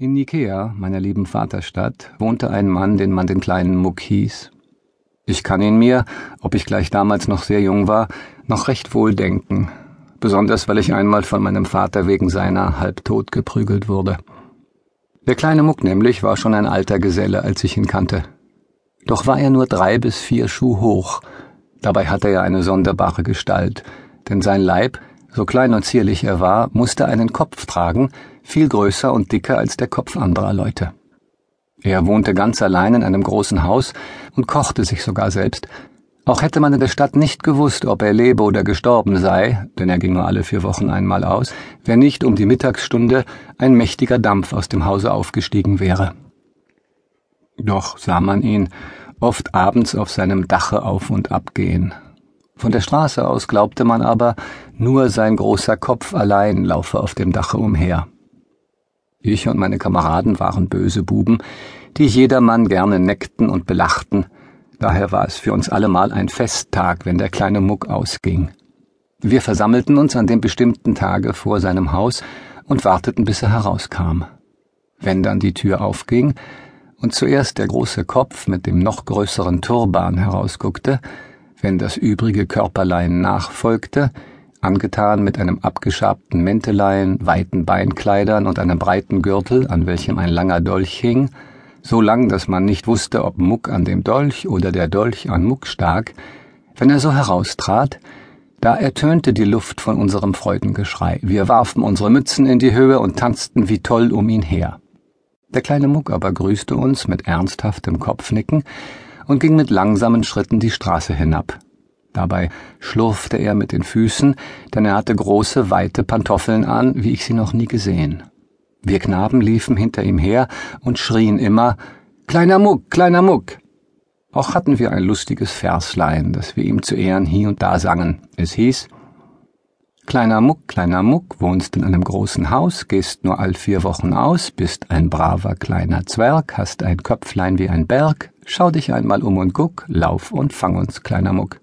In Nikea, meiner lieben Vaterstadt, wohnte ein Mann, den man den kleinen Muck hieß. Ich kann ihn mir, ob ich gleich damals noch sehr jung war, noch recht wohl denken, besonders weil ich einmal von meinem Vater wegen seiner halbtot geprügelt wurde. Der kleine Muck nämlich war schon ein alter Geselle, als ich ihn kannte. Doch war er nur drei bis vier Schuh hoch, dabei hatte er eine sonderbare Gestalt, denn sein Leib, so klein und zierlich er war, musste einen Kopf tragen, viel größer und dicker als der Kopf anderer Leute. Er wohnte ganz allein in einem großen Haus und kochte sich sogar selbst. Auch hätte man in der Stadt nicht gewusst, ob er lebe oder gestorben sei, denn er ging nur alle vier Wochen einmal aus, wenn nicht um die Mittagsstunde ein mächtiger Dampf aus dem Hause aufgestiegen wäre. Doch sah man ihn oft abends auf seinem Dache auf und ab gehen. Von der Straße aus glaubte man aber, nur sein großer Kopf allein laufe auf dem Dache umher. Ich und meine Kameraden waren böse Buben, die jedermann gerne neckten und belachten, daher war es für uns allemal ein Festtag, wenn der kleine Muck ausging. Wir versammelten uns an dem bestimmten Tage vor seinem Haus und warteten, bis er herauskam. Wenn dann die Tür aufging und zuerst der große Kopf mit dem noch größeren Turban herausguckte, wenn das übrige Körperlein nachfolgte, angetan mit einem abgeschabten Mäntelein, weiten Beinkleidern und einem breiten Gürtel, an welchem ein langer Dolch hing, so lang, dass man nicht wusste, ob Muck an dem Dolch oder der Dolch an Muck stak, wenn er so heraustrat, da ertönte die Luft von unserem Freudengeschrei. Wir warfen unsere Mützen in die Höhe und tanzten wie toll um ihn her. Der kleine Muck aber grüßte uns mit ernsthaftem Kopfnicken und ging mit langsamen Schritten die Straße hinab. Dabei schlurfte er mit den Füßen, denn er hatte große, weite Pantoffeln an, wie ich sie noch nie gesehen. Wir Knaben liefen hinter ihm her und schrien immer Kleiner Muck, kleiner Muck. Auch hatten wir ein lustiges Verslein, das wir ihm zu Ehren hier und da sangen. Es hieß Kleiner Muck, kleiner Muck, wohnst in einem großen Haus, gehst nur all vier Wochen aus, bist ein braver kleiner Zwerg, hast ein Köpflein wie ein Berg, schau dich einmal um und guck, lauf und fang uns, kleiner Muck.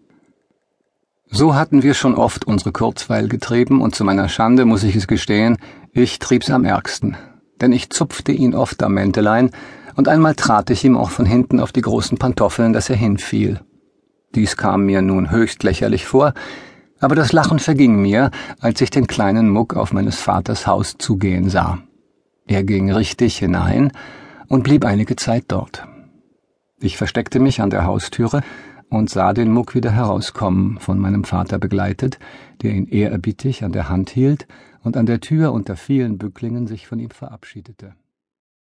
So hatten wir schon oft unsere Kurzweil getrieben, und zu meiner Schande muss ich es gestehen, ich trieb's am ärgsten. Denn ich zupfte ihn oft am Mäntelein, und einmal trat ich ihm auch von hinten auf die großen Pantoffeln, dass er hinfiel. Dies kam mir nun höchst lächerlich vor, aber das Lachen verging mir, als ich den kleinen Muck auf meines Vaters Haus zugehen sah. Er ging richtig hinein und blieb einige Zeit dort. Ich versteckte mich an der Haustüre und sah den Muck wieder herauskommen, von meinem Vater begleitet, der ihn ehrerbietig an der Hand hielt und an der Tür unter vielen Bücklingen sich von ihm verabschiedete.